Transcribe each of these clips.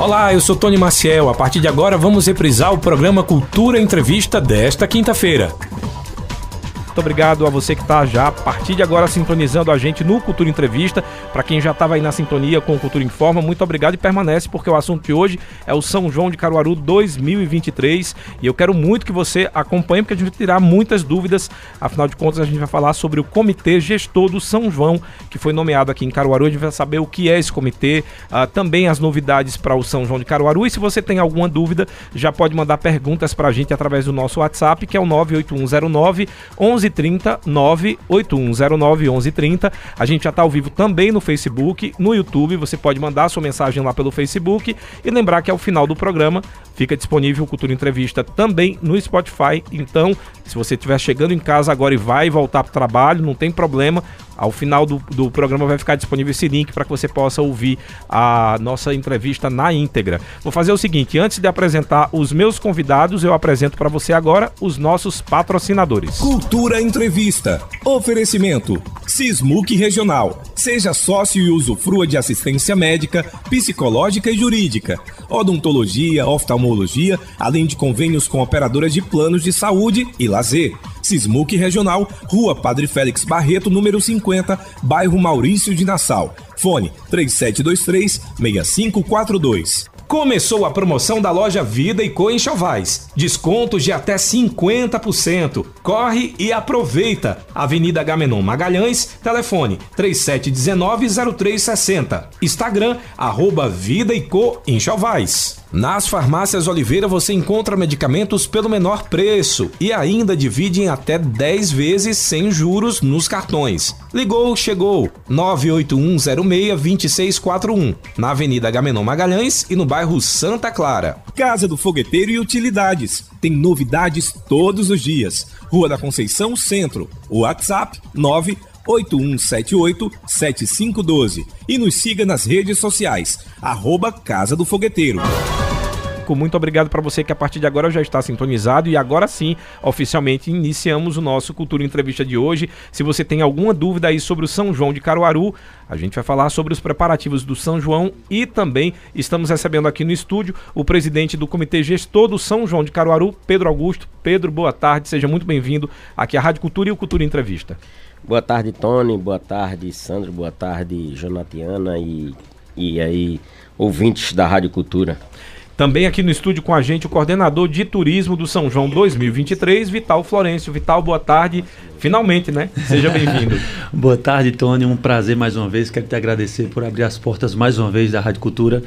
Olá, eu sou Tony Maciel. A partir de agora vamos reprisar o programa Cultura Entrevista desta quinta-feira. Muito obrigado a você que está já a partir de agora sintonizando a gente no Cultura Entrevista. Para quem já estava aí na sintonia com o Cultura Informa, muito obrigado e permanece porque o assunto de hoje é o São João de Caruaru 2023 e eu quero muito que você acompanhe porque a gente vai tirar muitas dúvidas. Afinal de contas, a gente vai falar sobre o Comitê Gestor do São João que foi nomeado aqui em Caruaru. A gente vai saber o que é esse comitê, uh, também as novidades para o São João de Caruaru. E se você tem alguma dúvida, já pode mandar perguntas para a gente através do nosso WhatsApp, que é o 98109 11 1130 98109 1130. A gente já está ao vivo também no Facebook, no YouTube. Você pode mandar sua mensagem lá pelo Facebook. E lembrar que ao final do programa fica disponível o Cultura Entrevista também no Spotify. Então, se você estiver chegando em casa agora e vai voltar para o trabalho, não tem problema. Ao final do, do programa vai ficar disponível esse link para que você possa ouvir a nossa entrevista na íntegra. Vou fazer o seguinte: antes de apresentar os meus convidados, eu apresento para você agora os nossos patrocinadores. Cultura Entrevista. Oferecimento: Sismuc Regional. Seja sócio e usufrua de assistência médica, psicológica e jurídica, odontologia, oftalmologia, além de convênios com operadoras de planos de saúde e lazer. Sismuc Regional, Rua Padre Félix Barreto, número 50, bairro Maurício de Nassau. Fone 3723 6542. Começou a promoção da loja Vida e Co em Chavais. Descontos de até 50%. Corre e aproveita. Avenida Gamenon Magalhães, telefone 3719-0360. Instagram, arroba Vida e Co. Nas farmácias Oliveira você encontra medicamentos pelo menor preço e ainda divide em até 10 vezes sem juros nos cartões. Ligou, chegou. 981062641, na Avenida Gamenon Magalhães e no bairro Santa Clara. Casa do Fogueteiro e Utilidades. Tem novidades todos os dias. Rua da Conceição Centro. WhatsApp 9 8178-7512 e nos siga nas redes sociais, arroba Casa do Fogueteiro. Muito obrigado para você que a partir de agora já está sintonizado e agora sim, oficialmente iniciamos o nosso Cultura Entrevista de hoje. Se você tem alguma dúvida aí sobre o São João de Caruaru, a gente vai falar sobre os preparativos do São João e também estamos recebendo aqui no estúdio o presidente do Comitê Gestor do São João de Caruaru, Pedro Augusto. Pedro, boa tarde, seja muito bem-vindo aqui à Rádio Cultura e o Cultura Entrevista. Boa tarde, Tony. Boa tarde, Sandro. Boa tarde, Jonatiana e, e aí, ouvintes da Rádio Cultura. Também aqui no estúdio com a gente o coordenador de turismo do São João 2023, Vital Florencio. Vital, boa tarde. Finalmente, né? Seja bem-vindo. boa tarde, Tony. Um prazer mais uma vez. Quero te agradecer por abrir as portas mais uma vez da Rádio Cultura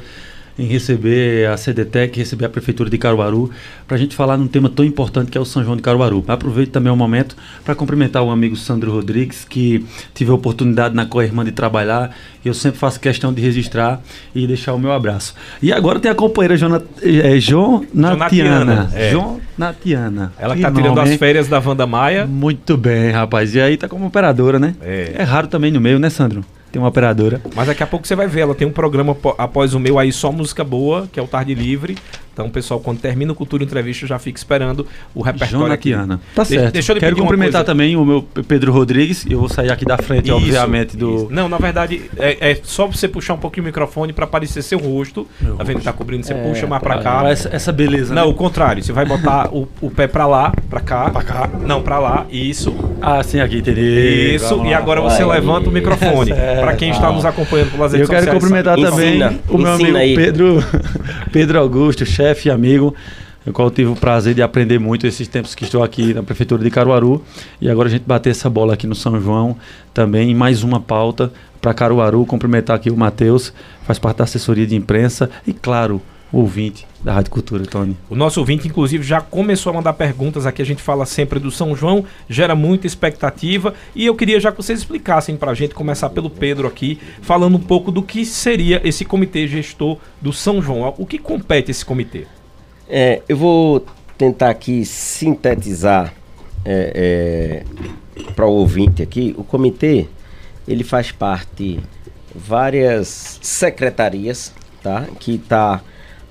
em receber a CDTEC, receber a Prefeitura de Caruaru, para a gente falar num tema tão importante que é o São João de Caruaru. Aproveito também o momento para cumprimentar o amigo Sandro Rodrigues, que tive a oportunidade na Coirmã de trabalhar, e eu sempre faço questão de registrar e deixar o meu abraço. E agora tem a companheira Jona, é, Jonatiana. É. Jonatiana. Ela que está tirando as férias da Wanda Maia. Muito bem, rapaz. E aí tá como operadora, né? É. é raro também no meio, né, Sandro? Tem uma operadora. Mas daqui a pouco você vai ver, ela tem um programa após o meu aí, só música boa, que é o Tarde Livre. Então, pessoal, quando termina o Cultura Entrevista, já fica esperando o repertório aqui. Tá certo. Deixa eu Quero cumprimentar também o meu Pedro Rodrigues. Eu vou sair aqui da frente, isso, obviamente, do... Isso. Não, na verdade, é, é, só você puxar um pouquinho o microfone para aparecer seu rosto. Meu tá vendo que tá cobrindo? Você é, puxa mais para cá. Essa, essa, beleza, Não, né? o contrário. Você vai botar o, o pé para lá, para cá. Pra cá. Não, para lá. Isso. Ah, sim, aqui, entendi. Isso. Vamos e agora lá. você Vai. levanta o microfone. para quem está nos acompanhando pelas redes sociais. Eu quero cumprimentar também ensina, o meu amigo aí. Pedro, Pedro Augusto, chefe e amigo no qual eu tive o prazer de aprender muito esses tempos que estou aqui na Prefeitura de Caruaru. E agora a gente bater essa bola aqui no São João também, mais uma pauta para Caruaru. Cumprimentar aqui o Matheus, faz parte da assessoria de imprensa e, claro, o ouvinte da Rádio Cultura, Tony. O nosso ouvinte, inclusive, já começou a mandar perguntas aqui. A gente fala sempre do São João, gera muita expectativa. E eu queria já que vocês explicassem para a gente, começar pelo Pedro aqui, falando um pouco do que seria esse comitê gestor do São João. O que compete esse comitê? É, eu vou tentar aqui sintetizar é, é, para o ouvinte aqui. O comitê ele faz parte várias secretarias, tá? Que está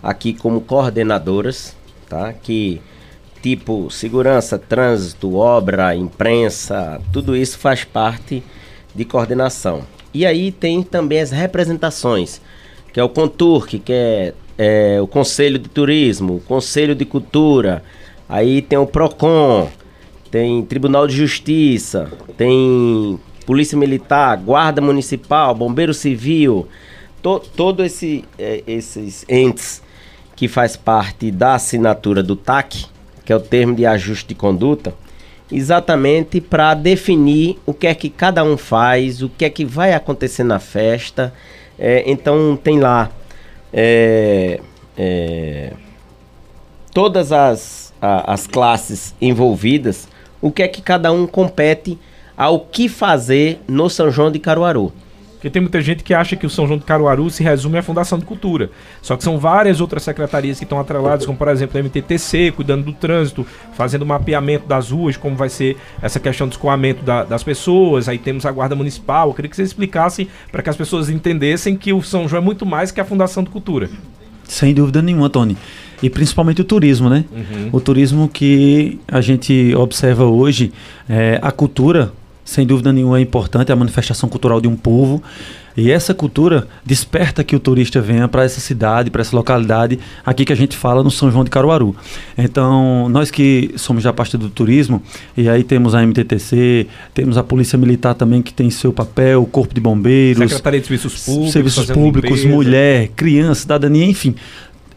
aqui como coordenadoras, tá? Que tipo segurança, trânsito, obra, imprensa, tudo isso faz parte de coordenação. E aí tem também as representações, que é o Conturc, que é é, o Conselho de Turismo, o Conselho de Cultura, aí tem o PROCON, tem Tribunal de Justiça, tem Polícia Militar, Guarda Municipal, Bombeiro Civil, to, todo esse, é, esses entes que faz parte da assinatura do TAC, que é o termo de ajuste de conduta, exatamente para definir o que é que cada um faz, o que é que vai acontecer na festa. É, então tem lá é, é, todas as, a, as classes envolvidas, o que é que cada um compete ao que fazer no São João de Caruaru. Porque tem muita gente que acha que o São João de Caruaru se resume à Fundação de Cultura. Só que são várias outras secretarias que estão atreladas, como por exemplo a MTTC, cuidando do trânsito, fazendo mapeamento das ruas, como vai ser essa questão do escoamento da, das pessoas. Aí temos a Guarda Municipal. Eu queria que vocês explicassem para que as pessoas entendessem que o São João é muito mais que a Fundação de Cultura. Sem dúvida nenhuma, Tony. E principalmente o turismo, né? Uhum. O turismo que a gente observa hoje, é, a cultura sem dúvida nenhuma é importante, é a manifestação cultural de um povo. E essa cultura desperta que o turista venha para essa cidade, para essa localidade, aqui que a gente fala no São João de Caruaru. Então, nós que somos já parte do turismo, e aí temos a MTTC, temos a Polícia Militar também que tem seu papel, o Corpo de Bombeiros, Secretaria de Serviços Públicos, Serviços Públicos, mulher, criança, cidadania, enfim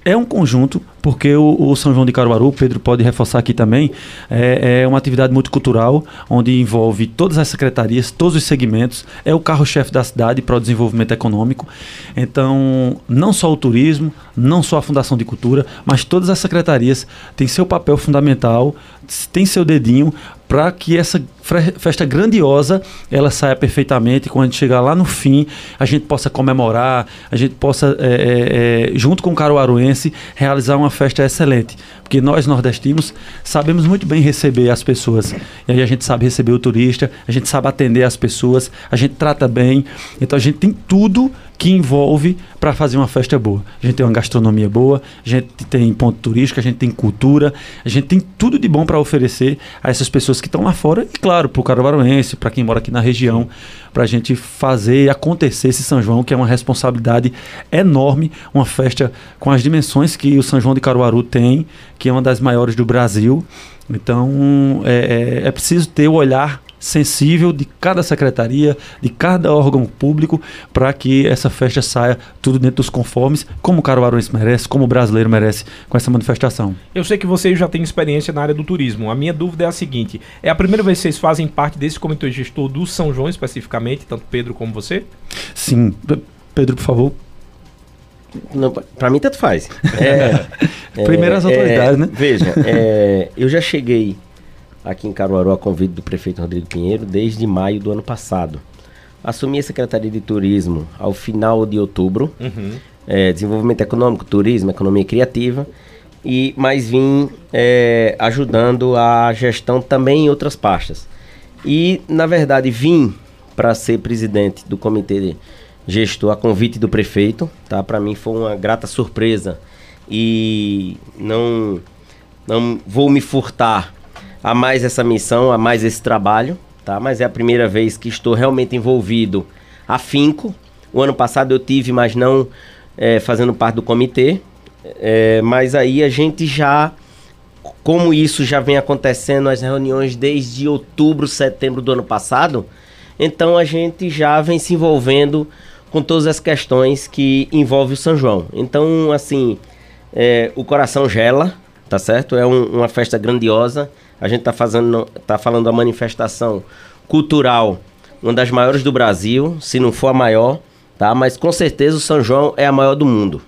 é um conjunto, porque o, o, São João de Caruaru, Pedro pode reforçar aqui também, é, é, uma atividade multicultural, onde envolve todas as secretarias, todos os segmentos, é o carro-chefe da cidade para o desenvolvimento econômico. Então, não só o turismo, não só a Fundação de Cultura, mas todas as secretarias têm seu papel fundamental, têm seu dedinho para que essa festa grandiosa ela saia perfeitamente quando a gente chegar lá no fim a gente possa comemorar a gente possa é, é, junto com o caruaruense realizar uma festa excelente porque nós nordestinos sabemos muito bem receber as pessoas e aí a gente sabe receber o turista a gente sabe atender as pessoas a gente trata bem então a gente tem tudo que envolve para fazer uma festa boa. A gente tem uma gastronomia boa, a gente tem ponto turístico, a gente tem cultura, a gente tem tudo de bom para oferecer a essas pessoas que estão lá fora e, claro, para o caruaruense, para quem mora aqui na região, para a gente fazer acontecer esse São João, que é uma responsabilidade enorme, uma festa com as dimensões que o São João de Caruaru tem, que é uma das maiores do Brasil. Então, é, é, é preciso ter o olhar sensível de cada secretaria, de cada órgão público, para que essa festa saia tudo dentro dos conformes, como o Caruaruense merece, como o brasileiro merece com essa manifestação. Eu sei que vocês já têm experiência na área do turismo. A minha dúvida é a seguinte: é a primeira vez que vocês fazem parte desse comitê gestor do São João especificamente, tanto Pedro como você? Sim. Pedro, por favor. Para mim, tanto faz. É, Primeiras é, autoridades, é, né? Veja, é, eu já cheguei aqui em Caruaru a convite do prefeito Rodrigo Pinheiro desde maio do ano passado. Assumi a Secretaria de Turismo ao final de outubro, uhum. é, Desenvolvimento Econômico, Turismo, Economia Criativa, e mas vim é, ajudando a gestão também em outras pastas. E, na verdade, vim para ser presidente do comitê gestor a convite do prefeito, tá? Para mim foi uma grata surpresa e não não vou me furtar a mais essa missão, a mais esse trabalho, tá? Mas é a primeira vez que estou realmente envolvido afinco. O ano passado eu tive, mas não é, fazendo parte do comitê. É, mas aí a gente já, como isso já vem acontecendo as reuniões desde outubro, setembro do ano passado, então a gente já vem se envolvendo com todas as questões que envolvem o São João. Então, assim, é, o coração gela, tá certo? É um, uma festa grandiosa. A gente está fazendo, tá falando da manifestação cultural, uma das maiores do Brasil, se não for a maior, tá? Mas com certeza o São João é a maior do mundo.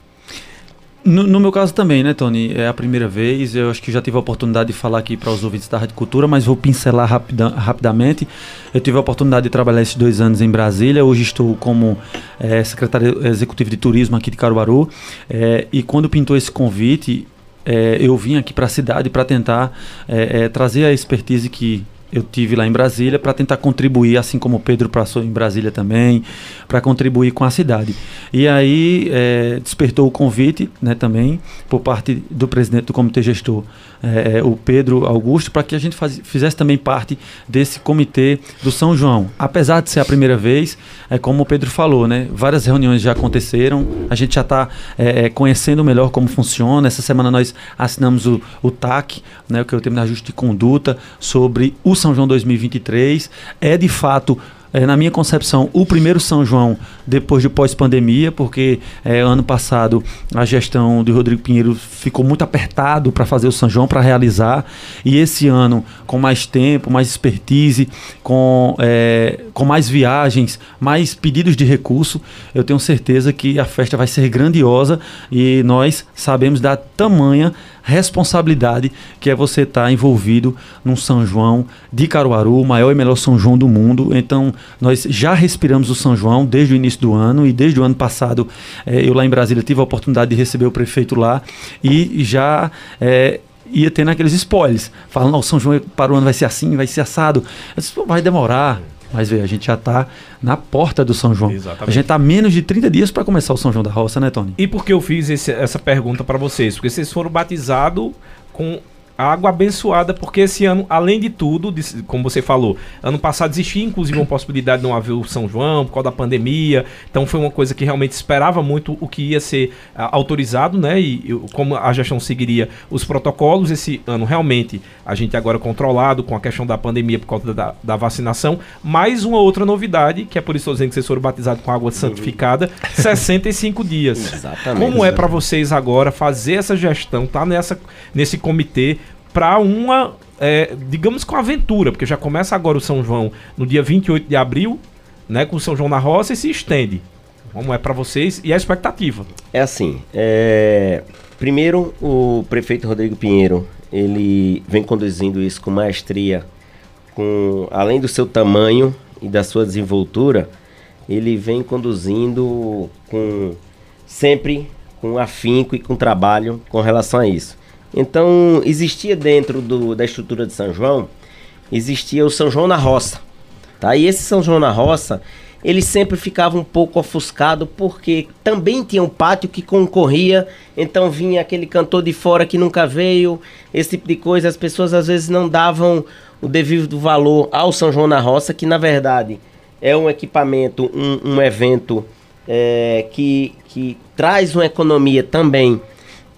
No, no, meu caso também, né, Tony? É a primeira vez. Eu acho que já tive a oportunidade de falar aqui para os ouvintes da Rádio Cultura, mas vou pincelar rapida, rapidamente. Eu tive a oportunidade de trabalhar esses dois anos em Brasília. Hoje estou como é, secretário executivo de turismo aqui de Caruaru. É, e quando pintou esse convite, é, eu vim aqui para a cidade para tentar é, é, trazer a expertise que eu tive lá em Brasília para tentar contribuir, assim como o Pedro passou em Brasília também, para contribuir com a cidade. E aí é, despertou o convite, né, também por parte do presidente do comitê gestor é, o Pedro Augusto para que a gente faz, fizesse também parte desse comitê do São João. Apesar de ser a primeira vez, é como o Pedro falou, né? Várias reuniões já aconteceram, a gente já está é, é, conhecendo melhor como funciona. Essa semana nós assinamos o, o TAC, né, que é o termo de ajuste de conduta, sobre o São João 2023. É de fato é, na minha concepção, o primeiro São João depois de pós-pandemia, porque é, ano passado a gestão do Rodrigo Pinheiro ficou muito apertado para fazer o São João, para realizar, e esse ano, com mais tempo, mais expertise, com, é, com mais viagens, mais pedidos de recurso, eu tenho certeza que a festa vai ser grandiosa e nós sabemos da tamanha responsabilidade que é você estar tá envolvido num São João de Caruaru, o maior e melhor São João do mundo. Então, nós já respiramos o São João desde o início do ano e desde o ano passado eh, eu lá em Brasília tive a oportunidade de receber o prefeito lá e já eh, ia tendo aqueles spoilers, falando, o São João para o ano vai ser assim, vai ser assado. Disse, vai demorar. Mas vê, a gente já está na porta do São João. Exatamente. A gente está menos de 30 dias para começar o São João da Roça, né, Tony? E por que eu fiz esse, essa pergunta para vocês? Porque vocês foram batizados com água abençoada, porque esse ano, além de tudo, como você falou, ano passado existia inclusive uma possibilidade de não haver o São João por causa da pandemia, então foi uma coisa que realmente esperava muito o que ia ser uh, autorizado, né? E, e, como a gestão seguiria os protocolos. Esse ano, realmente, a gente agora controlado com a questão da pandemia por causa da, da vacinação. Mais uma outra novidade, que é por isso que vocês foram batizados com água santificada, 65 dias. Exatamente. Como é para vocês agora fazer essa gestão, tá nessa, nesse comitê? Para uma, é, digamos, com aventura, porque já começa agora o São João no dia 28 de abril, né, com o São João na Roça e se estende. Como é para vocês e a expectativa? É assim, é... primeiro o prefeito Rodrigo Pinheiro, ele vem conduzindo isso com maestria, com além do seu tamanho e da sua desenvoltura, ele vem conduzindo com sempre com afinco e com trabalho com relação a isso. Então, existia dentro do, da estrutura de São João, existia o São João na roça. Tá? E esse São João na roça, ele sempre ficava um pouco ofuscado, porque também tinha um pátio que concorria, então vinha aquele cantor de fora que nunca veio, esse tipo de coisa. As pessoas às vezes não davam o devido valor ao São João na roça, que na verdade é um equipamento, um, um evento é, que, que traz uma economia também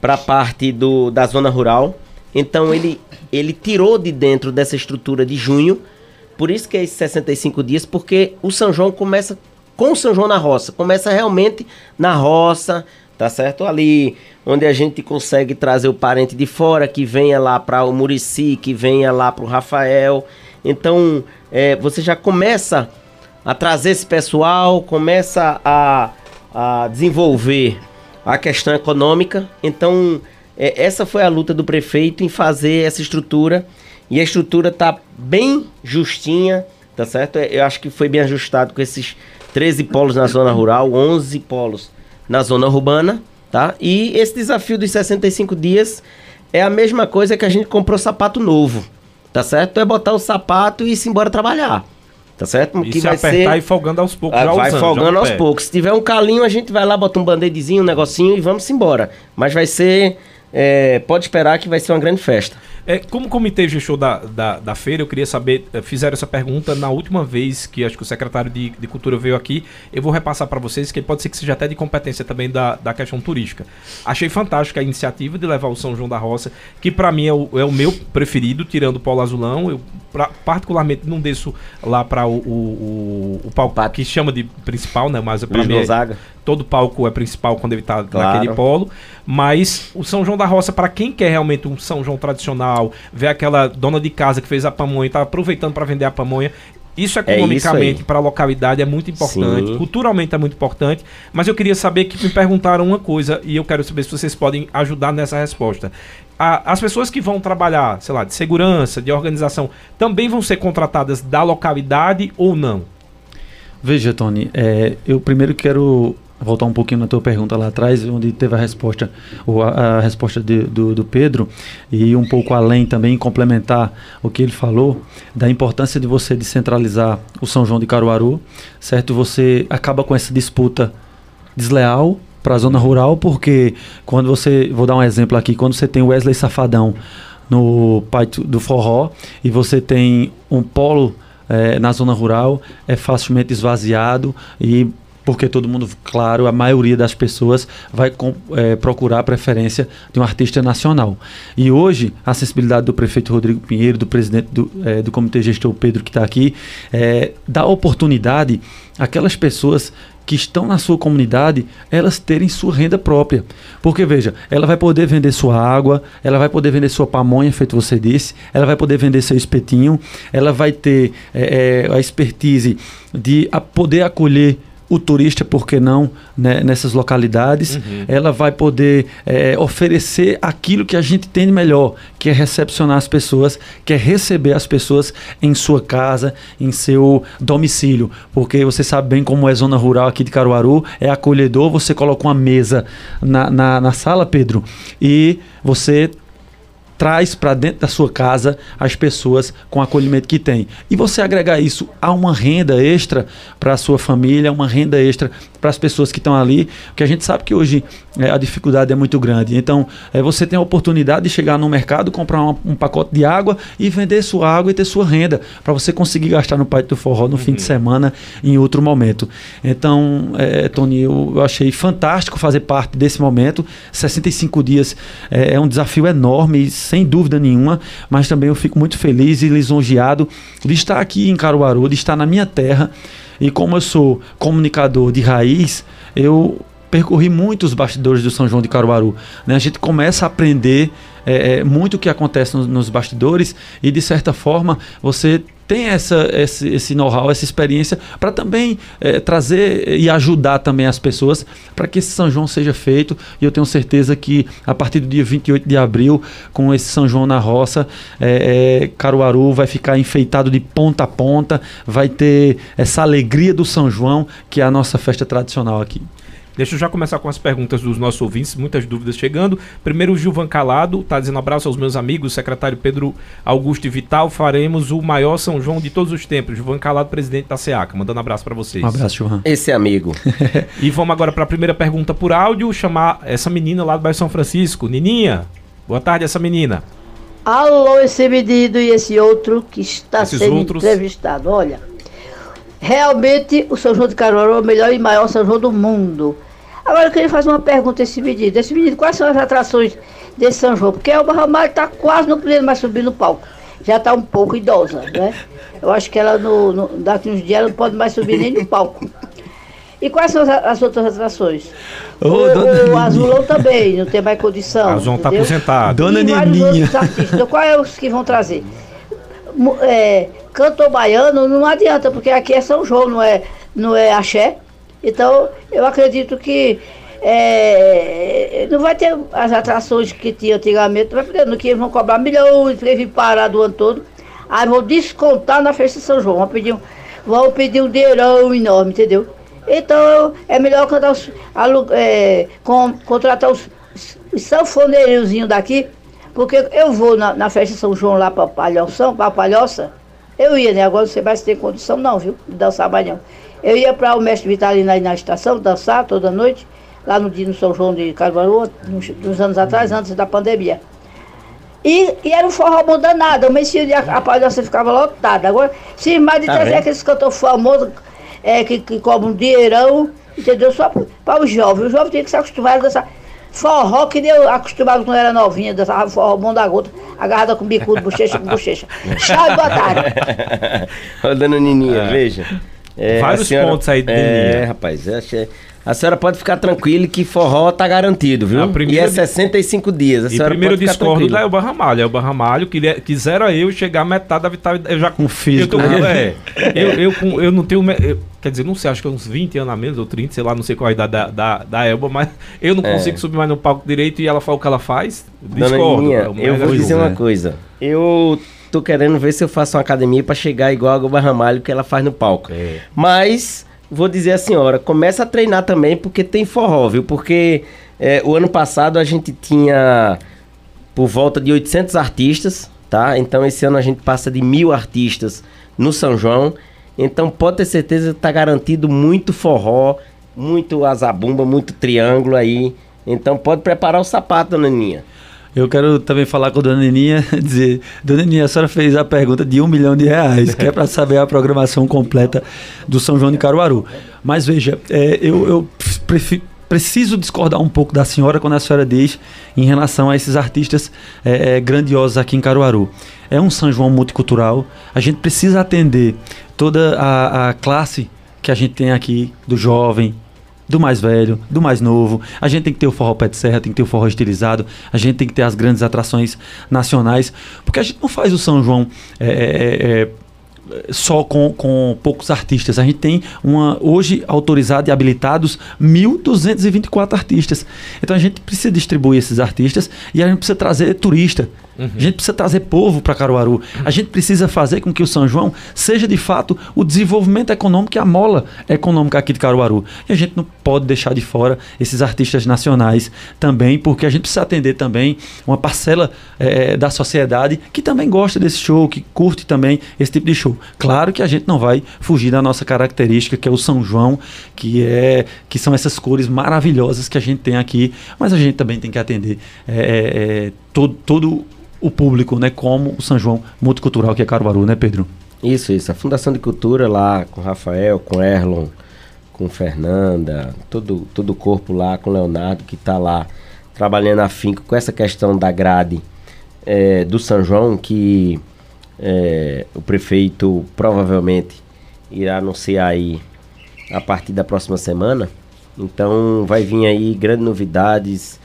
para a parte do, da zona rural. Então ele, ele tirou de dentro dessa estrutura de junho. Por isso que é esses 65 dias, porque o São João começa com o São João na roça. Começa realmente na roça, tá certo? Ali onde a gente consegue trazer o parente de fora, que venha lá para o Murici, que venha lá para o Rafael. Então é, você já começa a trazer esse pessoal, começa a, a desenvolver a questão econômica. Então, é, essa foi a luta do prefeito em fazer essa estrutura. E a estrutura tá bem justinha, tá certo? É, eu acho que foi bem ajustado com esses 13 polos na zona rural, 11 polos na zona urbana, tá? E esse desafio dos 65 dias é a mesma coisa que a gente comprou sapato novo, tá certo? É botar o sapato e ir embora trabalhar. Tá certo? E que se vai apertar ser... e folgando aos poucos. Ah, vai usando, folgando aos poucos. Se tiver um calinho, a gente vai lá, bota um band-aidzinho, um negocinho e vamos embora. Mas vai ser. É, pode esperar que vai ser uma grande festa. É, como comitê gestor da, da, da, feira, eu queria saber, eh, fizeram essa pergunta na última vez que acho que o secretário de, de Cultura veio aqui. Eu vou repassar para vocês, que pode ser que seja até de competência também da, da questão turística. Achei fantástica a iniciativa de levar o São João da Roça, que para mim é o, é o, meu preferido, tirando o Polo Azulão. Eu pra, particularmente não desço lá para o, o, o, palco que chama de principal, né? Mas para mim é, todo palco é principal quando ele tá claro. naquele polo. Mas o São João da Roça, para quem quer realmente um São João tradicional, ver aquela dona de casa que fez a pamonha e tá aproveitando para vender a pamonha, isso é economicamente é para a localidade é muito importante, Sim. culturalmente é muito importante, mas eu queria saber que me perguntaram uma coisa e eu quero saber se vocês podem ajudar nessa resposta. A, as pessoas que vão trabalhar, sei lá, de segurança, de organização, também vão ser contratadas da localidade ou não? Veja, Tony, é, eu primeiro quero voltar um pouquinho na tua pergunta lá atrás, onde teve a resposta, ou a, a resposta de, do, do, Pedro, e um pouco além também, complementar o que ele falou, da importância de você descentralizar o São João de Caruaru, certo? Você acaba com essa disputa desleal para a zona rural, porque quando você, vou dar um exemplo aqui, quando você tem Wesley Safadão no Pátio do Forró e você tem um polo é, na zona rural, é facilmente esvaziado e porque todo mundo, claro, a maioria das pessoas vai é, procurar a preferência de um artista nacional. E hoje, a sensibilidade do prefeito Rodrigo Pinheiro, do presidente do, é, do Comitê Gestor Pedro, que está aqui, é, dá oportunidade àquelas pessoas que estão na sua comunidade, elas terem sua renda própria. Porque, veja, ela vai poder vender sua água, ela vai poder vender sua pamonha, feito você disse, ela vai poder vender seu espetinho, ela vai ter é, é, a expertise de a poder acolher o turista, por que não, né, nessas localidades, uhum. ela vai poder é, oferecer aquilo que a gente tem de melhor, que é recepcionar as pessoas, que é receber as pessoas em sua casa, em seu domicílio. Porque você sabe bem como é zona rural aqui de Caruaru, é acolhedor, você coloca uma mesa na, na, na sala, Pedro, e você traz para dentro da sua casa as pessoas com o acolhimento que tem. E você agregar isso a uma renda extra para a sua família, uma renda extra para as pessoas que estão ali, porque a gente sabe que hoje é, a dificuldade é muito grande. Então, é, você tem a oportunidade de chegar no mercado, comprar um, um pacote de água e vender sua água e ter sua renda, para você conseguir gastar no Pai do Forró no uhum. fim de uhum. semana em outro momento. Então, é, Tony, eu, eu, achei fantástico fazer parte desse momento. 65 dias é, é um desafio enorme sem dúvida nenhuma, mas também eu fico muito feliz e lisonjeado de estar aqui em Caruaru, de estar na minha terra. E como eu sou comunicador de raiz, eu percorri muitos bastidores do São João de Caruaru. Né? A gente começa a aprender é, é, muito o que acontece nos, nos bastidores e, de certa forma, você tem essa, esse, esse know-how, essa experiência para também é, trazer e ajudar também as pessoas para que esse São João seja feito. E eu tenho certeza que a partir do dia 28 de abril, com esse São João na roça, é, é, Caruaru vai ficar enfeitado de ponta a ponta, vai ter essa alegria do São João, que é a nossa festa tradicional aqui. Deixa eu já começar com as perguntas dos nossos ouvintes, muitas dúvidas chegando. Primeiro, o Gilvan Calado está dizendo abraço aos meus amigos, secretário Pedro Augusto e Vital. Faremos o maior São João de todos os tempos. Gilvan Calado, presidente da SEACA. Mandando abraço para vocês. Um abraço, Gilvan. Esse é amigo. e vamos agora para a primeira pergunta por áudio, chamar essa menina lá do bairro São Francisco. Nininha, boa tarde, essa menina. Alô, esse menino e esse outro que está Esses sendo outros... entrevistado. Olha, realmente o São João de Caruaru é o melhor e maior São João do mundo. Agora eu queria fazer uma pergunta a esse menino. Esse menino, quais são as atrações desse São João? Porque o Barramalho está quase não podendo mais subir no palco. Já está um pouco idosa, né? Eu acho que ela no, no, daqui uns dias ela não pode mais subir nem no palco. E quais são as, as outras atrações? Ô, o, o Azulão também, não tem mais condição. O Azulão está aposentado. Dona e Neninha. Então, qual é os que vão trazer? É, cantor baiano não adianta, porque aqui é São João, não é, não é axé. Então, eu acredito que é, não vai ter as atrações que tinha antigamente, vai no que eles vão cobrar milhões, porque vir parar do ano todo. Aí vão descontar na festa de São João, vão pedir um, vão pedir um dinheirão enorme, entendeu? Então é melhor cantar os, é, com, contratar os, os sanfoneirinhos daqui, porque eu vou na, na festa de São João lá para Palhoção, para Palhoça, eu ia, né? Agora você vai ter condição não, viu? De dançar mais não. Eu ia para o Mestre Vitalino aí na estação, dançar toda noite, lá no dia no São João de Caruaru, uns anos atrás, antes da pandemia. E, e era um forró bom danado, o mês de a palhaça ficava lotada. Agora, se mais de tá trazer aqueles cantores famosos é, que, que cobram um dinheirão, entendeu? Só para os jovens. Os jovens tinham que se acostumar a dançar. Forró que deu acostumado quando era novinha, dançava forró bom da gota, agarrada com bicudo, bochecha com bochecha. Chá e boa tarde. Ô, dona Nininha, é. veja. É, Vários senhora, pontos aí de É, rapaz, achei, a senhora pode ficar tranquila que forró tá garantido, viu? e é 65 dias. A e primeiro pode discordo da Elba Ramalho. Elba Ramalho queria, quisera eu chegar a metade da vitória. Eu já com físico, eu, tô, né? é, eu, eu, eu, eu não tenho. Eu, quer dizer, não sei, acho que é uns 20 anos a menos, ou 30, sei lá, não sei qual é a idade da, da, da Elba, mas eu não é. consigo subir mais no palco direito e ela fala o que ela faz. Discordo. Minha, eu vou dizer uma coisa. Eu tô querendo ver se eu faço uma academia para chegar igual a Elba Ramalho que ela faz no palco. É. Mas vou dizer a senhora, começa a treinar também porque tem forró, viu? Porque é, o ano passado a gente tinha por volta de 800 artistas, tá? Então esse ano a gente passa de mil artistas no São João. Então pode ter certeza que tá garantido muito forró, muito azabumba, muito triângulo aí. Então pode preparar o sapato, Naninha. Eu quero também falar com a dona Neninha, dizer, dona Neninha, a senhora fez a pergunta de um milhão de reais, que é para saber a programação completa do São João de Caruaru. Mas veja, é, eu, eu prefiro, preciso discordar um pouco da senhora quando a senhora diz em relação a esses artistas é, é, grandiosos aqui em Caruaru. É um São João multicultural, a gente precisa atender toda a, a classe que a gente tem aqui, do jovem, do mais velho, do mais novo. A gente tem que ter o forró pé de serra, tem que ter o forró estilizado, a gente tem que ter as grandes atrações nacionais, porque a gente não faz o São João é, é, é só com, com poucos artistas. A gente tem uma hoje autorizado e habilitados 1.224 artistas. Então a gente precisa distribuir esses artistas e a gente precisa trazer turista. Uhum. A gente precisa trazer povo para Caruaru. Uhum. A gente precisa fazer com que o São João seja de fato o desenvolvimento econômico e a mola econômica aqui de Caruaru. E a gente não pode deixar de fora esses artistas nacionais também, porque a gente precisa atender também uma parcela é, da sociedade que também gosta desse show, que curte também esse tipo de show. Claro que a gente não vai fugir da nossa característica, que é o São João, que é que são essas cores maravilhosas que a gente tem aqui, mas a gente também tem que atender é, é, todo, todo o público, né, como o São João Multicultural que é Caruaru, né, Pedro? Isso, isso. A Fundação de Cultura lá com Rafael, com Erlon, com Fernanda, todo, todo o corpo lá, com Leonardo, que está lá trabalhando afinco com essa questão da grade é, do São João, que é, o prefeito provavelmente irá anunciar aí a partir da próxima semana. Então vai vir aí grandes novidades,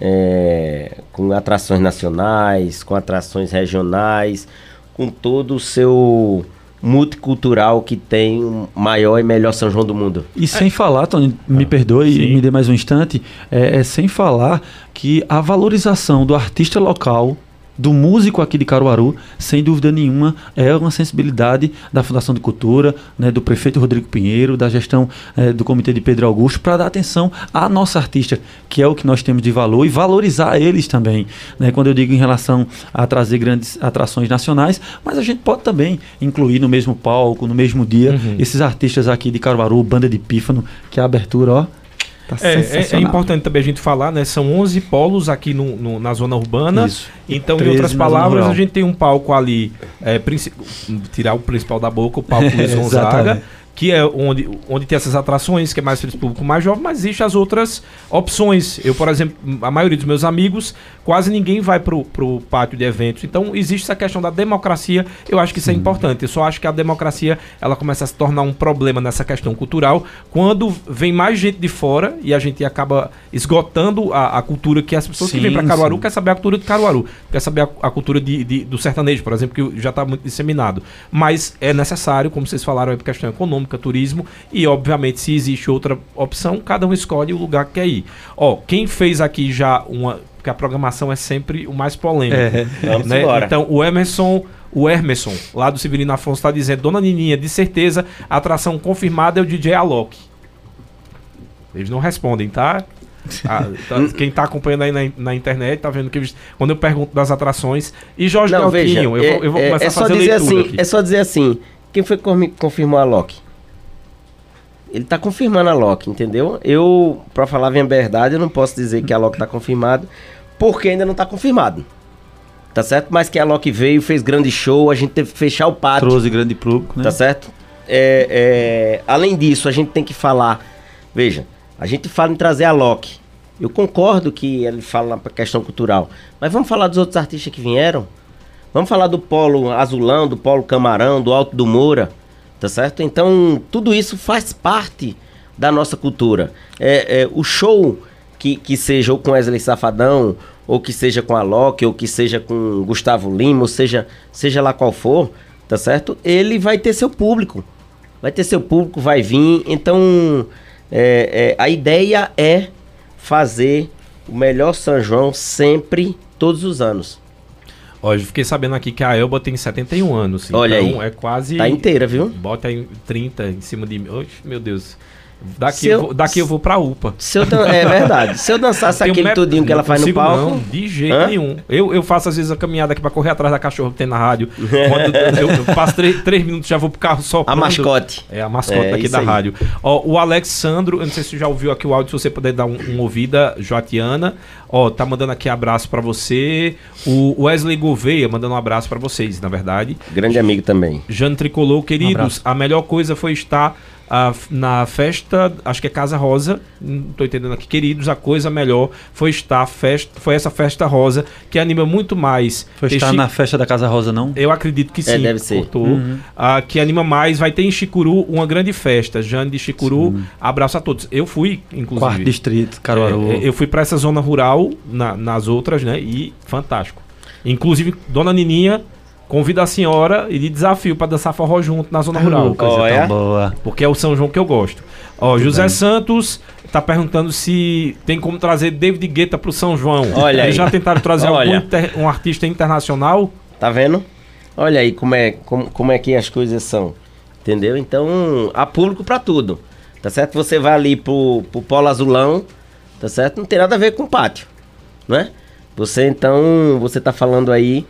é, com atrações nacionais, com atrações regionais, com todo o seu multicultural que tem o maior e melhor São João do mundo. E sem falar, Tony, me ah, perdoe sim. e me dê mais um instante, é, é sem falar que a valorização do artista local do músico aqui de Caruaru, sem dúvida nenhuma, é uma sensibilidade da Fundação de Cultura, né, do prefeito Rodrigo Pinheiro, da gestão é, do Comitê de Pedro Augusto, para dar atenção à nossa artista, que é o que nós temos de valor, e valorizar eles também. Né, quando eu digo em relação a trazer grandes atrações nacionais, mas a gente pode também incluir no mesmo palco, no mesmo dia, uhum. esses artistas aqui de Caruaru, Banda de Pífano, que é a abertura, ó, Tá é, é, é, importante também a gente falar, né? São 11 polos aqui no, no na zona urbana. Isso. Então, em outras palavras, a gente tem um palco ali, é, tirar o principal da boca, o palco Luiz Gonzaga que é onde, onde tem essas atrações, que é mais para o público mais jovem, mas existem as outras opções. Eu, por exemplo, a maioria dos meus amigos, quase ninguém vai pro, pro pátio de eventos. Então, existe essa questão da democracia, eu acho que isso é é importante. Eu só acho que a democracia, ela começa a se tornar um problema nessa questão cultural, quando vem mais gente de fora e a gente acaba esgotando a, a cultura que as pessoas sim, que vêm para Caruaru sim. quer saber a cultura de Caruaru, quer saber a, a cultura de, de, do sertanejo, por exemplo, que já está muito disseminado. Mas é necessário, como vocês falaram, é por questão econômica, turismo e, obviamente, se existe outra opção, cada um escolhe o lugar que quer ir. Ó, quem fez aqui já uma. Porque a programação é sempre o mais polêmico. É, né? Então, o Emerson. O Emerson, lá do Severino Afonso, está dizendo: Dona Nininha, de certeza, a atração confirmada é o DJ Alok. Eles não respondem, tá? Ah, tá quem está acompanhando aí na, na, internet tá vendo que quando eu pergunto das atrações e Jorge não, veja, eu, é, vou, eu vou é, começar é a fazer dizer assim, aqui. É só dizer assim, quem foi que confirmou a Loki? Ele tá confirmando a Loki, entendeu? Eu, para falar a verdade, eu não posso dizer que a Loki tá confirmado, porque ainda não tá confirmado. Tá certo? Mas que a Loki veio, fez grande show, a gente teve que fechar o pátio. Trouxe grande público, né? Tá certo? É, é, além disso, a gente tem que falar. Veja, a gente fala em trazer a Loki. Eu concordo que ele fala na questão cultural. Mas vamos falar dos outros artistas que vieram? Vamos falar do Polo Azulão, do Polo Camarão, do Alto do Moura tá certo? Então, tudo isso faz parte da nossa cultura. É, é, o show que, que seja ou com Wesley Safadão, ou que seja com a Loki, ou que seja com Gustavo Lima, ou seja, seja lá qual for, tá certo? Ele vai ter seu público. Vai ter seu público, vai vir. Então, é, é, a ideia é fazer o melhor São João sempre, todos os anos. Ó, eu fiquei sabendo aqui que a Elba tem 71 anos. Olha então aí. é quase. Tá inteira, viu? Bota aí 30 em cima de mim. Meu Deus. Daqui, Se eu, eu- vou, daqui eu vou pra UPA. Se eu dan- É verdade. Se eu dançasse aquele met- tudinho que ela faz no palco. Não, de jeito Hã? nenhum. Eu, eu faço às vezes a caminhada aqui pra correr atrás da cachorra que tem na rádio. Quando eu, eu passo três, três minutos já vou pro carro só A mascote. É a mascote É, aqui isso da aí. rádio. Ó, o Alexandro, eu não sei se você já ouviu aqui o áudio, se você puder dar um, um ouvida, Joatiana. Ó, tá mandando aqui abraço pra você. O Wesley Gouveia mandando um abraço pra vocês, na verdade. Grande amigo também. Jano Tricolor, queridos, abraço. a melhor coisa foi estar f- na festa, acho que é Casa Rosa, não tô entendendo aqui, queridos, a coisa melhor foi estar festa, foi essa festa rosa que anima muito mais. Foi estar chi- na festa da Casa Rosa, não? Eu acredito que sim. É, deve ser. cortou. Uhum. Ah, que anima mais, vai ter em Chicuru uma grande festa. Jane de Chicuru, abraço a todos. Eu fui, inclusive. Quarto distrito, Caruaru. É, é, eu fui pra essa zona rural na- nas outras, né? E fantástico. Inclusive, Dona Nininha convida a senhora e lhe desafio pra dançar forró junto na zona rural. coisa Ó, tão é? boa. Porque é o São João que eu gosto. Ó, José bem. Santos tá perguntando se tem como trazer David Guetta pro São João. Olha Eles aí. já tentaram trazer inter- um artista internacional? Tá vendo? Olha aí como é, como, como é que as coisas são. Entendeu? Então, há público pra tudo. Tá certo? Você vai ali pro, pro Polo Azulão, tá certo? Não tem nada a ver com pátio, né? Você então, você tá falando aí,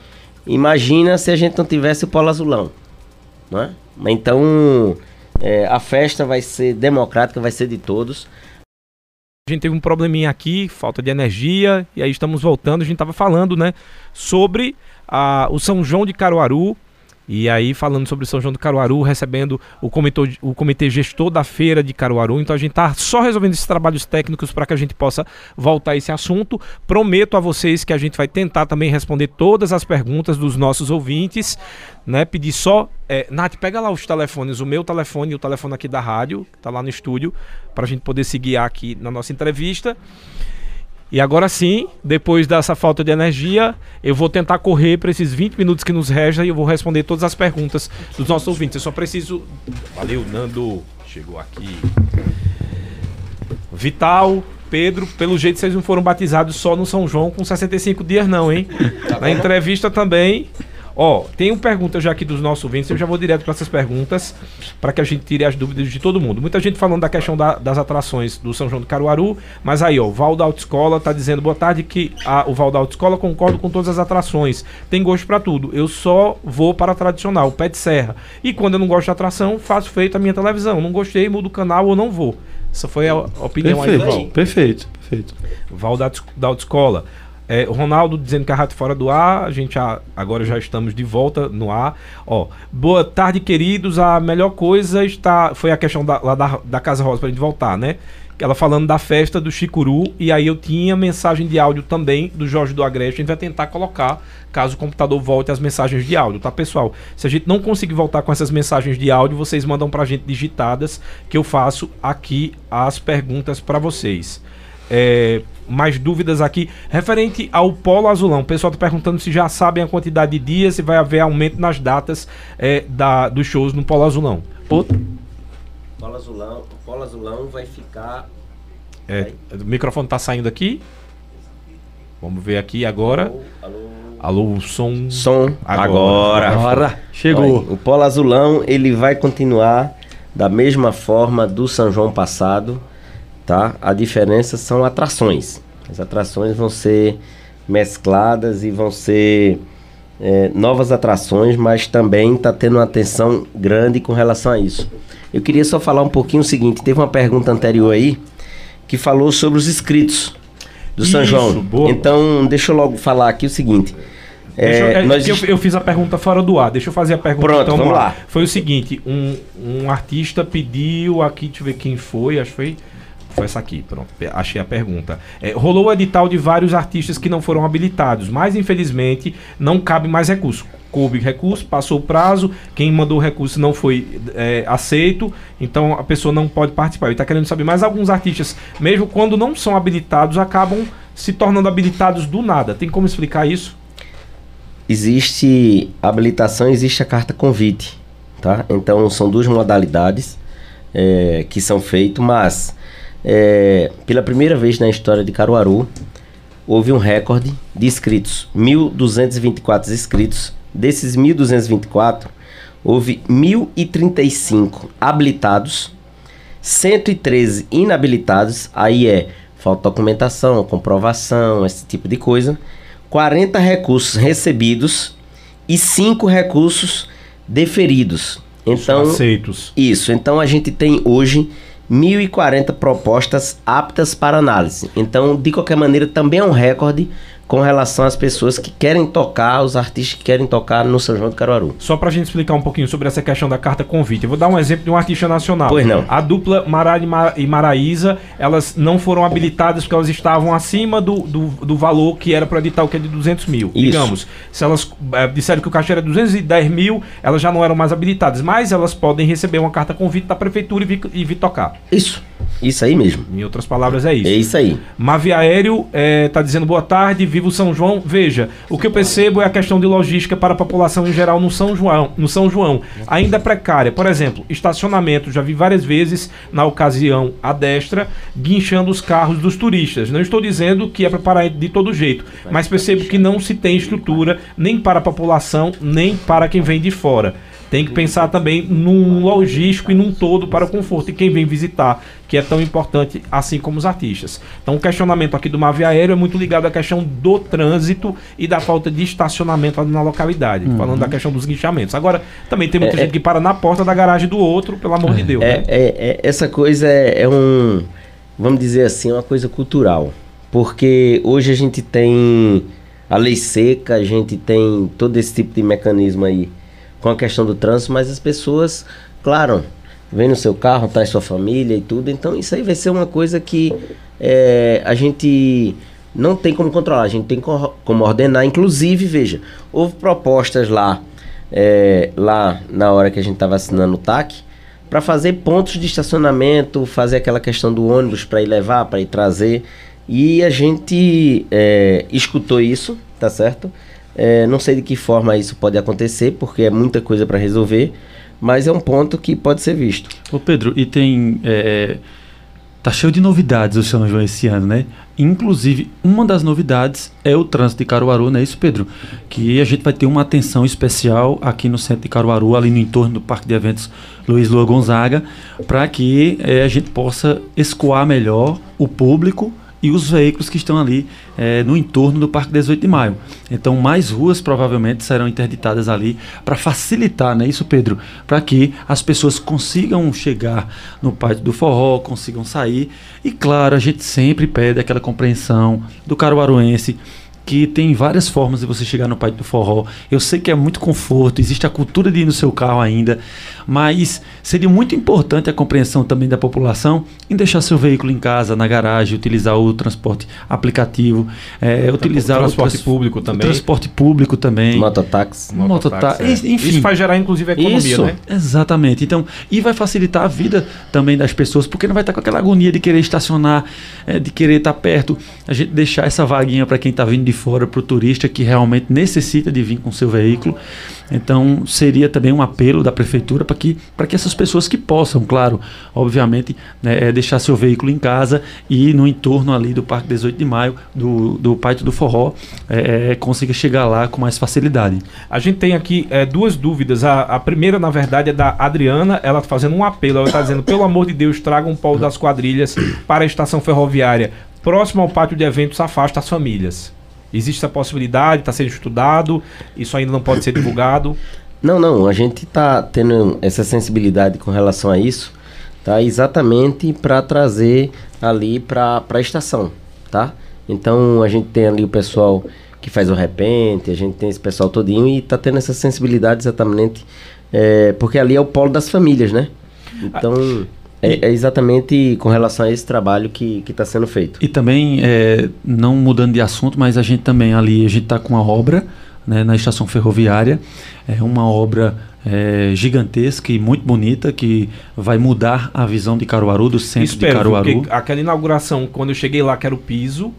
imagina se a gente não tivesse o Polo Azulão, né? Então, é, a festa vai ser democrática, vai ser de todos. A gente teve um probleminha aqui, falta de energia, e aí estamos voltando. A gente estava falando, né, sobre a, o São João de Caruaru. E aí, falando sobre São João de Caruaru, recebendo o comitê, o comitê gestor da feira de Caruaru. Então a gente tá só resolvendo esses trabalhos técnicos para que a gente possa voltar a esse assunto. Prometo a vocês que a gente vai tentar também responder todas as perguntas dos nossos ouvintes. Né? Pedir só. É, Nath, pega lá os telefones, o meu telefone e o telefone aqui da rádio, que tá lá no estúdio, para a gente poder se guiar aqui na nossa entrevista. E agora sim, depois dessa falta de energia, eu vou tentar correr para esses 20 minutos que nos resta e eu vou responder todas as perguntas dos nossos ouvintes. Eu só preciso. Valeu, Nando. Chegou aqui. Vital, Pedro, pelo jeito vocês não foram batizados só no São João com 65 dias, não, hein? Na entrevista também. Ó, tem uma pergunta já aqui dos nossos ouvintes, eu já vou direto para essas perguntas, para que a gente tire as dúvidas de todo mundo. Muita gente falando da questão da- das atrações do São João do Caruaru, mas aí, ó, o Val da Autoescola tá dizendo, boa tarde, que a- o Val da Autoescola concordo com todas as atrações, tem gosto para tudo, eu só vou para a tradicional, pé de serra. E quando eu não gosto de atração, faço feito a minha televisão, não gostei, mudo o canal ou não vou. Essa foi a opinião aí do Val. Perfeito, perfeito, perfeito. Val da, da Autoescola. É, Ronaldo dizendo que a rádio fora do ar, a gente já- agora já estamos de volta no ar. Ó, boa tarde, queridos. A melhor coisa está foi a questão da, lá da, da Casa Rosa pra gente voltar, né? Ela falando da festa do Chicuru, e aí eu tinha mensagem de áudio também do Jorge do Agreste. A gente vai tentar colocar, caso o computador volte as mensagens de áudio, tá, pessoal? Se a gente não conseguir voltar com essas mensagens de áudio, vocês mandam pra gente digitadas, que eu faço aqui as perguntas pra vocês é, mais dúvidas aqui. Referente ao Polo Azulão, o pessoal está perguntando se já sabem a quantidade de dias, se vai haver aumento nas datas é, da, dos shows no Polo Azulão. Outro, Polo Azulão, o Polo Azulão vai ficar é, o microfone está saindo aqui. Vamos ver aqui agora. Alô, o som. som Agora. agora. Agora, chegou. Olha, o Polo Azulão ele vai continuar da mesma forma do São João passado, tá? A diferença são atrações. As atrações vão ser mescladas e vão ser é, novas atrações, mas também está tendo uma atenção grande com relação a isso. Eu queria só falar um pouquinho o seguinte: teve uma pergunta anterior aí que falou sobre os inscritos do São João. boa. Então, deixa eu logo falar aqui o seguinte. Eu- É, é, nós que eu, eu fiz a pergunta fora do ar. Deixa eu fazer a pergunta Pronto, então. vamos lá. Foi o seguinte: um, um artista pediu aqui, deixa eu ver quem foi, acho que foi. Foi essa aqui, pronto. Achei a pergunta. É, rolou o edital de vários artistas que não foram habilitados, mas infelizmente não cabe mais recurso. Coube recurso, passou o prazo, quem mandou o recurso não foi é, aceito, então a pessoa não pode participar. Ele está querendo saber, mas alguns artistas, mesmo quando não são habilitados, acabam se tornando habilitados do nada. Tem como explicar isso? existe habilitação, existe a carta convite, tá? Então são duas modalidades é, que são feitas, mas é, pela primeira vez na história de Caruaru houve um recorde de inscritos, 1.224 inscritos. Desses 1.224 houve 1.035 habilitados, 113 inabilitados, aí é falta de documentação, comprovação, esse tipo de coisa. 40 recursos recebidos e 5 recursos deferidos. Então, aceitos. Isso. Então a gente tem hoje 1.040 propostas aptas para análise. Então, de qualquer maneira, também é um recorde com relação às pessoas que querem tocar, os artistas que querem tocar no São João do Caruaru. Só pra gente explicar um pouquinho sobre essa questão da carta convite. Eu vou dar um exemplo de um artista nacional. Pois não. A dupla Mara e Maraísa, elas não foram habilitadas porque elas estavam acima do, do, do valor que era para editar o que é de 200 mil. Isso. Digamos, se elas é, disseram que o cachê era 210 mil, elas já não eram mais habilitadas. Mas elas podem receber uma carta convite da prefeitura e vir, e vir tocar. Isso. Isso aí mesmo. Em outras palavras, é isso. É isso aí. Mavi Aéreo está é, dizendo boa tarde, viva o São João. Veja, o que eu percebo é a questão de logística para a população em geral no São João. No São João ainda é precária. Por exemplo, estacionamento. Já vi várias vezes, na ocasião a destra, guinchando os carros dos turistas. Não estou dizendo que é para parar de todo jeito, mas percebo que não se tem estrutura nem para a população, nem para quem vem de fora tem que pensar também num logístico e num todo para o conforto e quem vem visitar, que é tão importante assim como os artistas. Então o questionamento aqui do Mavi Aéreo é muito ligado à questão do trânsito e da falta de estacionamento na localidade, uhum. falando da questão dos guinchamentos. Agora, também tem muita é, gente é que para na porta da garagem do outro, pelo amor é, de Deus. É, né? É, é, essa coisa é, um, vamos dizer assim, uma coisa cultural. Porque hoje a gente tem a lei seca, a gente tem todo esse tipo de mecanismo aí com a questão do trânsito, mas as pessoas, claro, vem no seu carro, traz sua família e tudo, então isso aí vai ser uma coisa que é, a gente não tem como controlar, a gente tem como ordenar. Inclusive, veja, houve propostas lá, é, lá na hora que a gente estava assinando o TAC, para fazer pontos de estacionamento, fazer aquela questão do ônibus para ir levar, para ir trazer. E a gente é, escutou isso, tá certo? É, não sei de que forma isso pode acontecer, porque é muita coisa para resolver, mas é um ponto que pode ser visto. Ô Pedro, e tem. É, tá cheio de novidades o São João esse ano, né? Inclusive, uma das novidades é o trânsito de Caruaru, não é isso, Pedro? Que a gente vai ter uma atenção especial aqui no centro de Caruaru, ali no entorno do Parque de Eventos Luiz Lua Gonzaga, para que é, a gente possa escoar melhor o público e os veículos que estão ali é, no entorno do Parque 18 de Maio. Então, mais ruas provavelmente serão interditadas ali para facilitar, né, isso, Pedro? Para que as pessoas consigam chegar no Pátio do Forró, consigam sair. E, claro, a gente sempre pede aquela compreensão do caruaruense que tem várias formas de você chegar no Pátio do Forró. Eu sei que é muito conforto, existe a cultura de ir no seu carro ainda, mas seria muito importante a compreensão também da população em deixar seu veículo em casa, na garagem, utilizar o transporte aplicativo, é, utilizar o transporte o trans público também. Transporte público também. Mototáxi. Mototáxi. É. Enfim. Isso vai gerar inclusive economia, isso, né? Exatamente. Então, e vai facilitar a vida também das pessoas, porque não vai estar com aquela agonia de querer estacionar, é, de querer estar perto. A gente deixar essa vaguinha para quem está vindo de fora para o turista que realmente necessita de vir com seu veículo. Então, seria também um apelo da prefeitura para que, que essas pessoas que possam, claro, obviamente, né, é deixar seu veículo em casa e no entorno ali do Parque 18 de Maio, do, do Pátio do Forró, é, é, consiga chegar lá com mais facilidade. A gente tem aqui é, duas dúvidas. A, a, primeira, na verdade, é da Adriana, ela tá fazendo um apelo, ela está dizendo, pelo amor de Deus, traga um polo das quadrilhas para a estação ferroviária próximo ao pátio de eventos afasta as famílias. Existe essa possibilidade, está sendo estudado, isso ainda não pode ser divulgado? Não, não, a gente está tendo essa sensibilidade com relação a isso, tá? Exatamente para trazer ali para a estação, tá? Então a gente tem ali o pessoal que faz o repente, a gente tem esse pessoal todinho e está tendo essa sensibilidade exatamente é, porque ali é o polo das famílias, né? Então é, é, exatamente com relação a esse trabalho que está sendo feito. E também, é, não mudando de assunto, mas a gente também ali, a gente está com uma obra né, na estação ferroviária, é uma obra é, gigantesca e muito bonita que vai mudar a visão de Caruaru, do centro Espero, de Caruaru. Aquela inauguração, quando eu cheguei lá, que era o piso,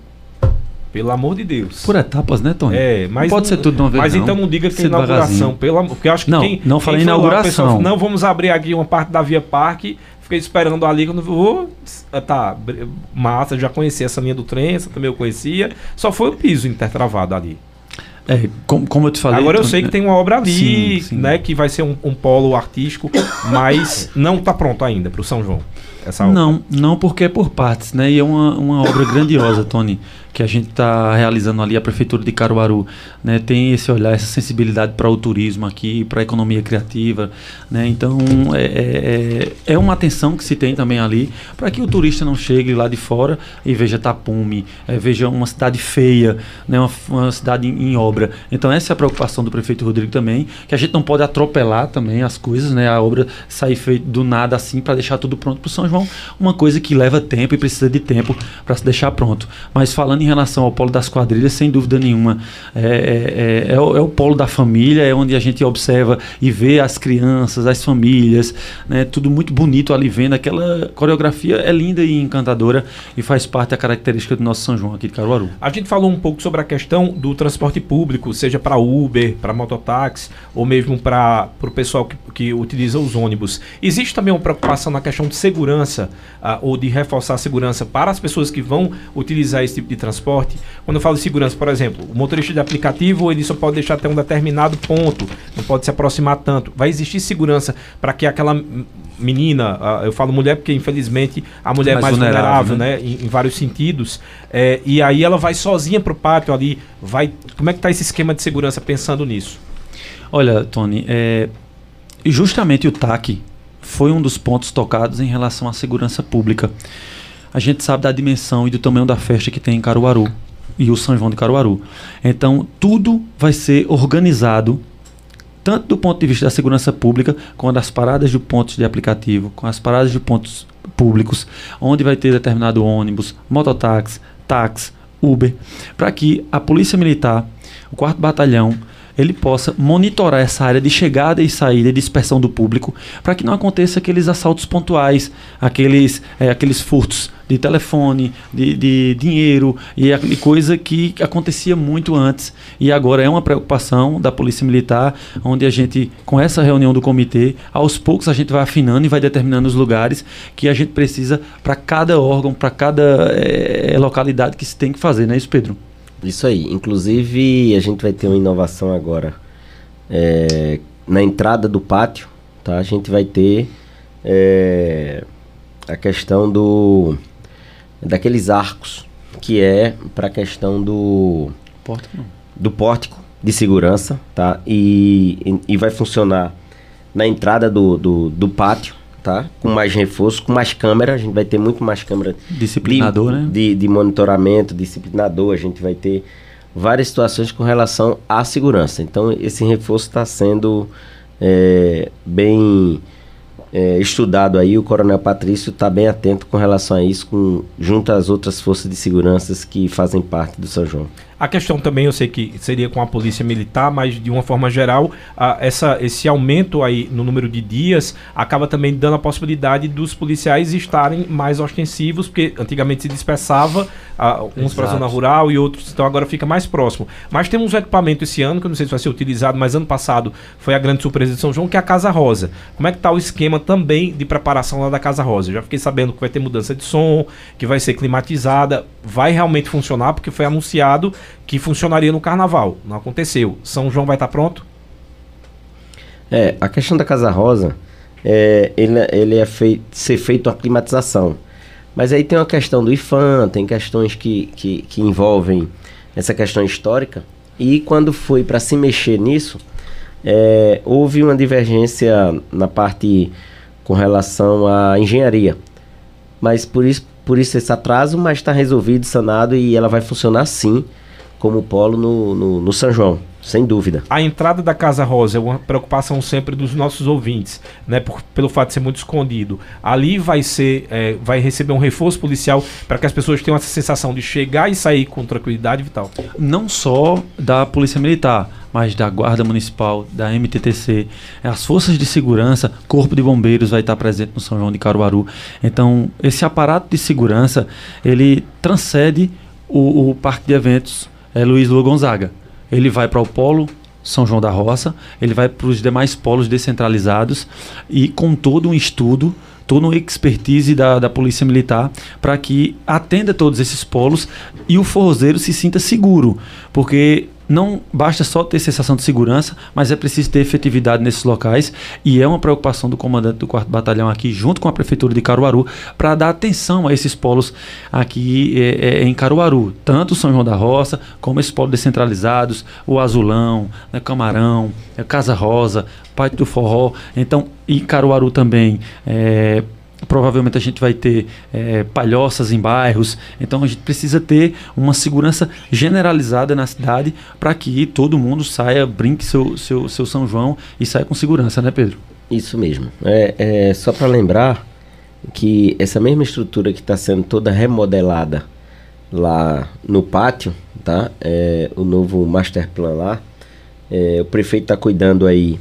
pelo amor de Deus. Por etapas, né, Tony? É, mas. Não pode ser tudo de uma vez. Mas não. então não diga que é inauguração, pelo amor. Porque eu acho que não, quem. Não falei inauguração. Lá, não, vamos abrir aqui uma parte da Via Parque Fiquei esperando ali quando oh, tá massa, já conhecia essa linha do trem, essa também eu conhecia. Só foi o piso intertravado ali. É, como, como eu te falei. Agora eu então, sei que tem uma obra ali, Sim, sim. né, que vai ser um, um polo artístico, mas não está pronto ainda para o São João. Essa obra. Não, não porque é por partes, né? E é uma, uma obra grandiosa, Tony, que a gente está realizando ali, a Prefeitura de Caruaru, né? Tem esse olhar, essa sensibilidade para o turismo aqui, para a economia criativa, né? Então, é, é, é uma atenção que se tem também ali, para que o turista não chegue lá de fora e veja tapume, é, veja uma cidade feia, né? Uma, uma cidade em, em obra. Então, essa é a preocupação do prefeito Rodrigo também, que a gente não pode atropelar também as coisas, né? A obra sair feita do nada assim para deixar tudo pronto para o São João, uma coisa que leva tempo e precisa de tempo para se deixar pronto. Mas falando em relação ao polo das quadrilhas, sem dúvida nenhuma, é, é, é, é o, é o polo da família, é onde a gente observa e vê as crianças, as famílias, né? Tudo muito bonito ali vendo. Aquela coreografia é linda e encantadora e faz parte da característica do nosso São João aqui de Caruaru. A gente falou um pouco sobre a questão do transporte público, seja para Uber, para mototáxi, ou mesmo para o pessoal que, que utiliza os ônibus. Existe também uma preocupação na questão de segurança, ah, ou de reforçar a segurança para as pessoas que vão utilizar esse tipo de transporte. Quando eu falo de segurança, por exemplo, o motorista de aplicativo ele só pode deixar até um determinado ponto, não pode se aproximar tanto. Vai existir segurança para que aquela menina, eu falo mulher porque infelizmente a mulher é Mais mais vulnerável, vulnerável, né? Em, em vários sentidos. É, e aí ela vai sozinha pro pátio ali. Vai. Como é que tá esse esquema de segurança pensando nisso? Olha, Tony, é, justamente o TAC foi um dos pontos tocados em relação à segurança pública. A gente sabe da dimensão e do tamanho da festa que tem em Caruaru e o São João de Caruaru. Então, tudo vai ser organizado tanto do ponto de vista da segurança pública, quanto as paradas de pontos de aplicativo, com as paradas de pontos públicos, onde vai ter determinado ônibus, mototáxi, táxi, Uber, para que a Polícia Militar, o 4 Batalhão, ele possa monitorar essa área de chegada e saída e dispersão do público, para que não aconteça aqueles assaltos pontuais, aqueles, é, aqueles furtos de telefone, de, de dinheiro e, coisa que acontecia muito antes e agora é uma preocupação da Polícia Militar, onde a gente, com essa reunião do comitê, aos poucos a gente vai afinando e vai determinando os lugares que a gente precisa para cada órgão, para cada eh, localidade que se tem que fazer, não é isso, Pedro? Isso aí. Inclusive, a gente vai ter uma inovação agora. É, na entrada do pátio, tá? A gente vai ter é, a questão do daqueles arcos, que é para a questão do Porta não. do pórtico de segurança, tá? E, e, e vai funcionar na entrada do, do, do pátio, tá? Com mais reforço, com mais câmera, a gente vai ter muito mais câmera Disciplinador, de, né? de, de monitoramento, disciplinador, a gente vai ter várias situações com relação à segurança. Então, esse reforço está sendo é, bem é, estudado aí. O Coronel Patrício está bem atento com relação a isso, com, junto às outras forças de segurança que fazem parte do São João. A questão também, eu sei que seria com a polícia militar, mas de uma forma geral, a- essa, esse aumento aí no número de dias acaba também dando a possibilidade dos policiais estarem mais ostensivos, porque antigamente se dispersava ah, uns para a zona rural e outros, então agora fica mais próximo. Mas temos um equipamento esse ano, que eu não sei se vai ser utilizado, mas ano passado foi a grande surpresa de São João, que é a Casa Rosa. Como é que está o esquema também de preparação lá da Casa Rosa? Eu já fiquei sabendo que vai ter mudança de som, que vai ser climatizada, vai realmente funcionar, porque foi anunciado que funcionaria no carnaval. Não aconteceu. São João vai estar pronto? É, a questão da Casa Rosa, é, ele, ele é fei ser feito a climatização. Mas aí tem uma questão do IFAM, tem questões que, que, que envolvem essa questão histórica. E quando foi para se mexer nisso, é, houve uma divergência na parte com relação à engenharia. Mas por isso, por isso esse atraso, mas está resolvido, sanado e ela vai funcionar sim como polo no, no, no São João, sem dúvida. A entrada da Casa Rosa é uma preocupação sempre dos nossos ouvintes, né? Por, pelo fato de ser muito escondido. Ali vai ser, é, vai receber um reforço policial para que as pessoas tenham essa sensação de chegar e sair com tranquilidade vital. não só da Polícia Militar, mas da Guarda Municipal, da MTTC, as forças de segurança, Corpo de Bombeiros vai estar presente no São João de Caruaru. Então, esse aparato de segurança, ele transcende o, o Parque de Eventos é, Luiz Lua Gonzaga. Ele vai para o polo São João da Roça, ele vai para os demais polos descentralizados e com todo um estudo toda uma expertise da, da Polícia Militar para que atenda todos esses polos e o forrozeiro se sinta seguro. Porque não basta só ter sensação de segurança, mas é preciso ter efetividade nesses locais e é uma preocupação do comandante do 4 Batalhão aqui, junto com a Prefeitura de Caruaru, para dar atenção a esses polos aqui é, é, em Caruaru, tanto São João da Roça, como esses polos descentralizados, o Azulão, né, Camarão, é, Casa Rosa, Pátio do Forró, então, e Caruaru também. É, provavelmente a gente vai ter é, palhoças em bairros, então a gente precisa ter uma segurança generalizada na cidade para que todo mundo saia, brinque seu, seu, seu São João e saia com segurança, né, Pedro? Isso mesmo. É, é só para lembrar que essa mesma estrutura que está sendo toda remodelada lá no pátio, tá? É, o novo master plan lá, é, o prefeito está cuidando aí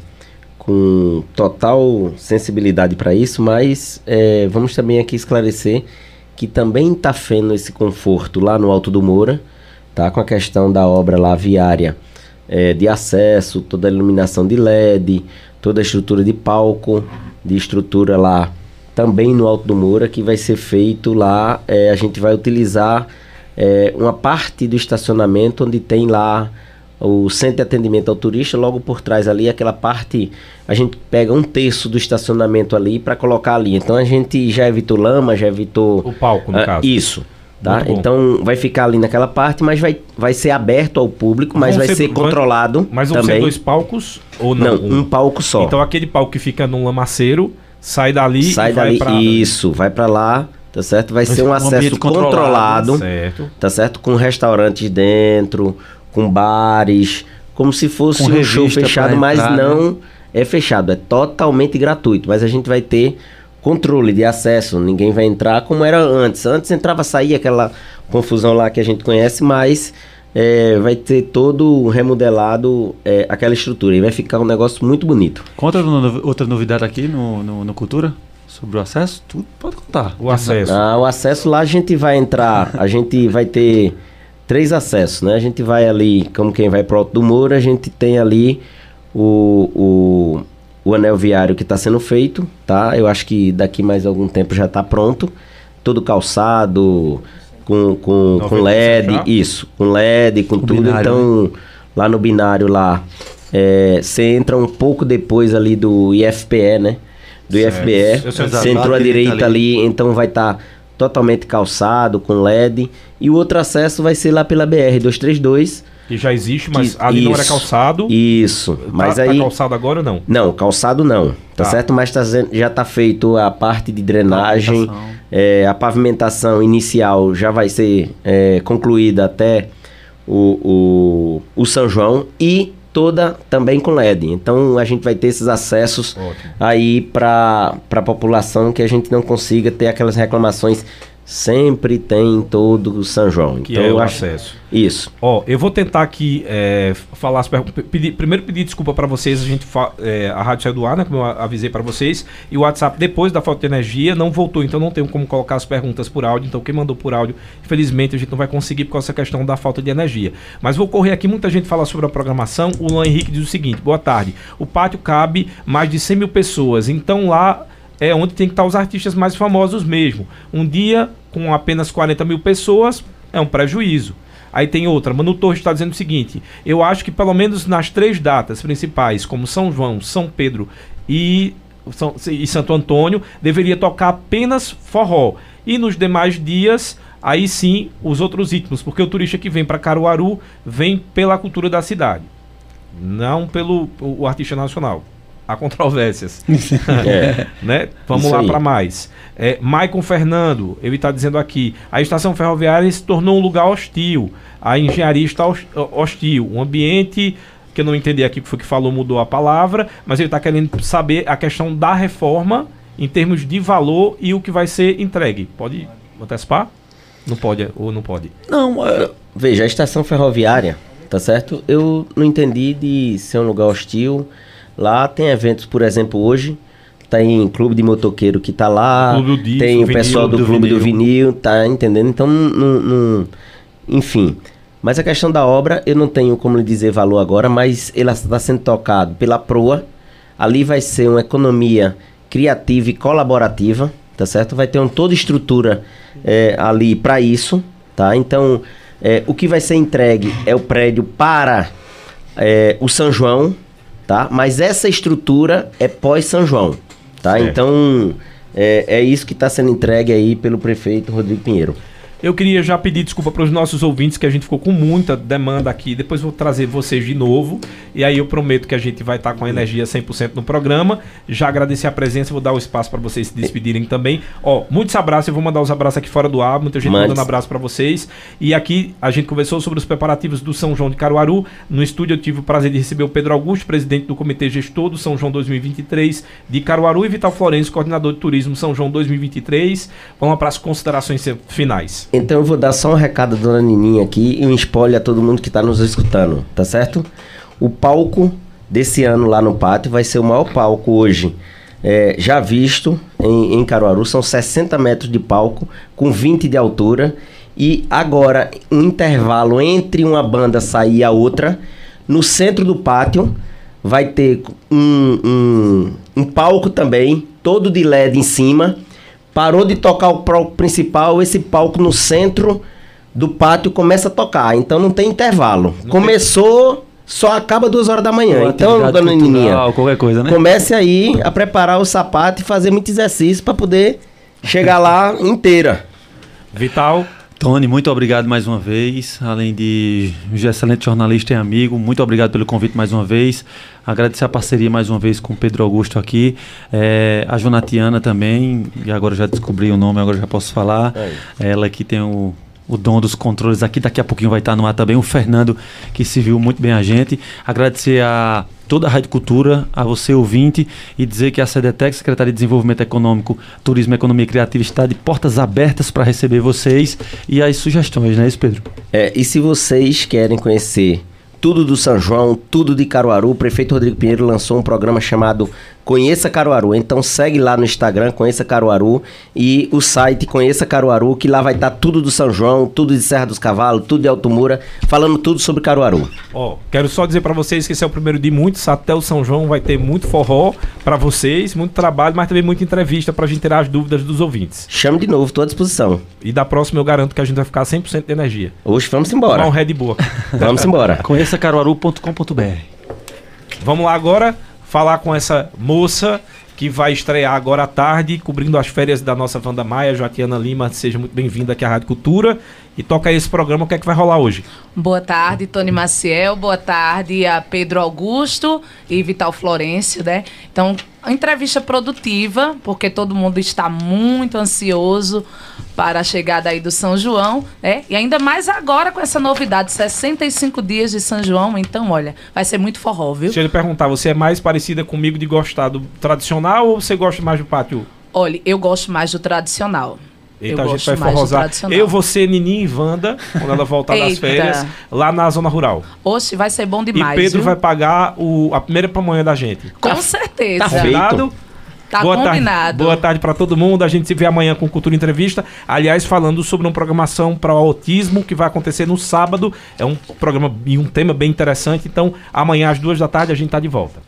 com total sensibilidade para isso, mas é, vamos também aqui esclarecer que também está fazendo esse conforto lá no Alto do Moura, tá? Com a questão da obra lá viária é, de acesso, toda a iluminação de LED, toda a estrutura de palco, de estrutura lá também no Alto do Moura, que vai ser feito lá. É, a gente vai utilizar é, uma parte do estacionamento onde tem lá o centro de atendimento ao turista, logo por trás ali, aquela parte, a gente pega um terço do estacionamento ali para colocar ali. Então a gente já evitou lama, já evitou. O palco, no ah, caso. Isso. Tá? Então vai ficar ali naquela parte, mas vai, vai ser aberto ao público, mas Vão vai ser- ser controlado. Mas vão ser também. dois palcos ou não? Não, um palco só. Então aquele palco que fica num lamaceiro sai dali Sai e vai dali, pra... isso, vai para lá, tá certo? Vai ser um um acesso controlado, controlado, Certo. tá certo? Com restaurantes dentro, com bares, como se fosse Com um show fechado, pra mas entrar, não é fechado, é totalmente gratuito. Mas a gente vai ter controle de acesso, ninguém vai entrar como era antes. Antes entrava, saía aquela confusão lá que a gente conhece, mas é, vai ter todo remodelado é, aquela estrutura e vai ficar um negócio muito bonito. Conta outra novidade aqui no, no, no Cultura sobre o acesso? Tudo pode contar. O acesso. Ah, o acesso lá a gente vai entrar, a gente vai ter três acessos, né? A gente vai ali, como quem vai pro Alto do Moura, a gente tem ali o, o, o anel viário que está sendo feito, tá? Eu acho que daqui mais algum tempo já está pronto. Todo calçado, com, com, com 90% LED, já? isso, com LED, com O tudo. binário, então, lá no binário lá, é, você entra um pouco depois ali do IFPE, né? Do Certo. IFPE, você entrou à direita direita ali, então vai estar totalmente calçado, com LED. E o outro acesso vai ser lá pela BR-232. Que já existe, mas que- ali não era isso, calçado. Isso, Tá- mas tá, aí... calçado agora ou não? Não, calçado não, tá, Tá. certo? Mas tá já tá feito a parte de drenagem, Pavimentação. é, a pavimentação inicial já vai ser é, concluída até o, o, o São João e toda também com LED. Então a gente vai ter esses acessos Ótimo. aí para a população que a gente não consiga ter aquelas reclamações. Sempre tem todo o São João. Que então é o acho acesso. isso. Ó, eu vou tentar aqui é, falar as perguntas. Pedir- primeiro pedir desculpa para vocês, a gente fa- é, a rádio saiu do ar, né, como eu avisei para vocês, e o WhatsApp depois da falta de energia não voltou, então não tenho como colocar as perguntas por áudio, então quem mandou por áudio, infelizmente a gente não vai conseguir por causa dessa questão da falta de energia. Mas vou correr aqui, muita gente fala sobre a programação. O Luan Henrique diz o seguinte: boa tarde. O pátio cabe mais de 100 mil pessoas, então lá é onde tem que estar os artistas mais famosos mesmo. Um dia com apenas 40 mil pessoas é um prejuízo. Aí tem outra, Manu Torres está dizendo o seguinte: eu acho que pelo menos nas três datas principais, como São João, São Pedro e, São- e Santo Antônio, deveria tocar apenas forró. E nos demais dias, aí sim, os outros ritmos, porque o turista que vem para Caruaru vem pela cultura da cidade, não pelo o, artista nacional. Há controvérsias. É. né? Vamos Isso lá para mais. É, Maicon Fernando, ele está dizendo aqui: a estação ferroviária se tornou um lugar hostil. A engenharia está hos- hostil. Um ambiente que eu não entendi aqui o que foi que falou, mudou a palavra, mas ele está querendo saber a questão da reforma em termos de valor e o que vai ser entregue. Pode antecipar? Não pode, ou não pode? Não, é, Veja, a estação ferroviária, tá certo? Eu não entendi de ser um lugar hostil. Lá tem eventos, por exemplo, hoje. Tem clube de motoqueiro que tá lá. Disco, tem o vinil, pessoal do, do clube do vinil. vinil, tá entendendo? Então, não, não- enfim. Mas a questão da obra, eu não tenho como lhe dizer valor agora, mas ela está sendo tocado pela proa. Ali vai ser uma economia criativa e colaborativa, tá certo? Vai ter um, toda estrutura é, ali para isso, tá? Então, É, o que vai ser entregue é o prédio para é, o São João, tá? Mas essa estrutura é pós São João, tá? Então é, é isso que está sendo entregue aí pelo prefeito Rodrigo Pinheiro. Eu queria já pedir desculpa para os nossos ouvintes que a gente ficou com muita demanda aqui. Depois vou trazer vocês de novo. E aí eu prometo que a gente vai estar tá com a energia 100% no programa. Já agradecer a presença, vou dar o espaço para vocês se despedirem também. Ó, muitos abraços, eu vou mandar os abraços aqui fora do ar. Muita gente mandando abraço para vocês. E aqui a gente conversou sobre os preparativos do São João de Caruaru. No estúdio eu tive o prazer de receber o Pedro Augusto, presidente do Comitê Gestor do São João 2023 de Caruaru e Vital Florencio, coordenador de turismo São João 2023. Vamos para as considerações finais. Então eu vou dar só um recado da dona Nininha aqui e um spoiler a todo mundo que está nos escutando, tá certo? O palco desse ano lá no pátio vai ser o maior palco hoje é, já visto em, em Caruaru. São 60 metros de palco com 20 de altura. E agora, um intervalo entre uma banda sair e a outra, no centro do pátio vai ter um, um, um palco também, todo de LED em cima Parou de tocar o palco principal, esse palco no centro do pátio começa a tocar. Então não tem intervalo. Não Começou, tem... só acaba duas horas da manhã. Então, dona Nininha, qualquer coisa, né? comece aí a preparar o sapato e fazer muito exercício para poder chegar lá inteira. Vital. Tony, muito obrigado mais uma vez. Além de excelente jornalista e amigo, muito obrigado pelo convite mais uma vez. Agradecer a parceria mais uma vez com o Pedro Augusto aqui. É, a Jonatiana também, e agora já descobri o nome, agora já posso falar. É Ela que tem o, o dom dos controles aqui, daqui a pouquinho vai estar no ar também. O Fernando, que se viu muito bem a gente. Agradecer a toda a Rádio Cultura, a você ouvinte, e dizer que a CDTEC, Secretaria de Desenvolvimento Econômico, Turismo e Economia Criativa, está de portas abertas para receber vocês e as sugestões, não é isso, Pedro? É, e se vocês querem conhecer tudo do São João, tudo de Caruaru, o prefeito Rodrigo Pinheiro lançou um programa chamado Conheça Caruaru. Então segue lá no Instagram, Conheça Caruaru, e o site Conheça Caruaru, que lá vai estar tudo do São João, tudo de Serra dos Cavalos, tudo de Alto Mura, falando tudo sobre Caruaru. Ó, oh, quero só dizer para vocês que esse é o primeiro de muitos, até o São João vai ter muito forró para vocês, muito trabalho, mas também muita entrevista pra gente tirar as dúvidas dos ouvintes. Chame de novo, estou à disposição. E da próxima eu garanto que a gente vai ficar 100% de energia. Hoje vamos embora. Tomar um Red Bull. vamos embora. Conheça caruaru.com.br. Vamos lá agora falar com essa moça que vai estrear agora à tarde, cobrindo as férias da nossa Wanda Maia, Joatiana Lima. Seja muito bem-vinda aqui à Rádio Cultura. E toca esse programa, o que é que vai rolar hoje? Boa tarde, Tony Maciel. Boa tarde a Pedro Augusto e Vital Florencio, né? Então, entrevista produtiva, porque todo mundo está muito ansioso para a chegada aí do São João, né? E ainda mais agora com essa novidade, 65 dias de São João, então olha, vai ser muito forró, viu? Deixa eu lhe perguntar, você é mais parecida comigo de gostar do tradicional ou você gosta mais do pátio? Olha, eu gosto mais do tradicional. Eita, eu a gente vai forrosar. Eu, você, Nini e Wanda, quando ela voltar das férias, lá na zona rural. Oxe, vai ser bom demais. E Pedro viu? vai pagar o, a primeira pamonha da gente. Com tá, certeza. Tá combinado? Tá boa combinado. Tarde, boa tarde para todo mundo. A gente se vê amanhã com Cultura Entrevista. Aliás, falando sobre uma programação para o autismo que vai acontecer no sábado. É um programa e um tema bem interessante. Então, amanhã às duas da tarde a gente tá de volta.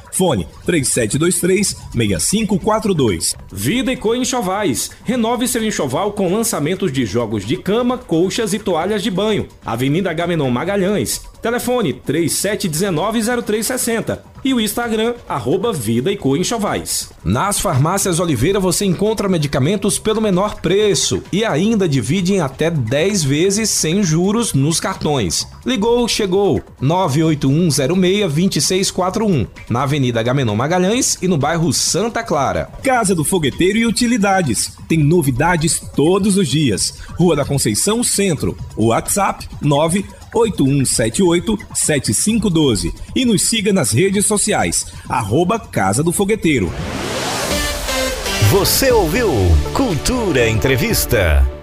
Fone 3723-6542. Vida e Co Enxovais. Renove seu enxoval com lançamentos de jogos de cama, colchas e toalhas de banho. Avenida Gamenon Magalhães. Telefone 3719-0360 e o Instagram, arroba Vida e Co Enxovais. Nas farmácias Oliveira você encontra medicamentos pelo menor preço e ainda divide em até 10 vezes sem juros nos cartões. Ligou, chegou. 981062641. Na Avenida Gamenon Magalhães e no bairro Santa Clara. Casa do Fogueteiro e Utilidades. Tem novidades todos os dias. Rua da Conceição Centro. WhatsApp 9 8178-7512 e nos siga nas redes sociais, arroba Casa do Fogueteiro. Você ouviu Cultura Entrevista.